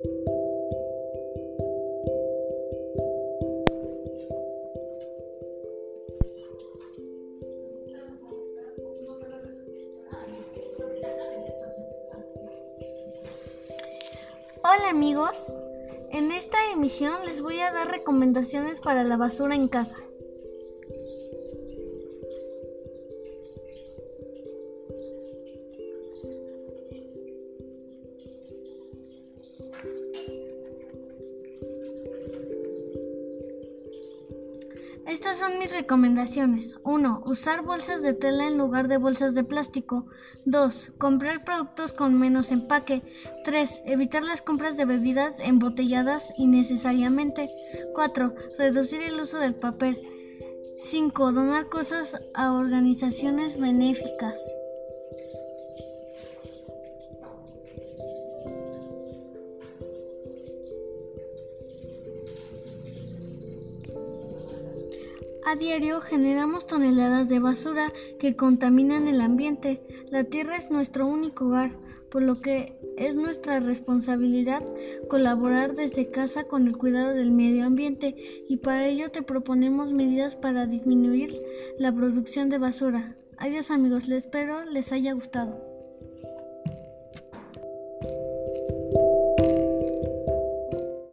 Hola amigos, en esta emisión les voy a dar recomendaciones para la basura en casa. Estas son mis recomendaciones. 1. Usar bolsas de tela en lugar de bolsas de plástico. 2. Comprar productos con menos empaque. 3. Evitar las compras de bebidas embotelladas innecesariamente. 4. Reducir el uso del papel. 5. Donar cosas a organizaciones benéficas. A diario generamos toneladas de basura que contaminan el ambiente. La tierra es nuestro único hogar, por lo que es nuestra responsabilidad colaborar desde casa con el cuidado del medio ambiente y para ello te proponemos medidas para disminuir la producción de basura. Adiós amigos, les espero les haya gustado.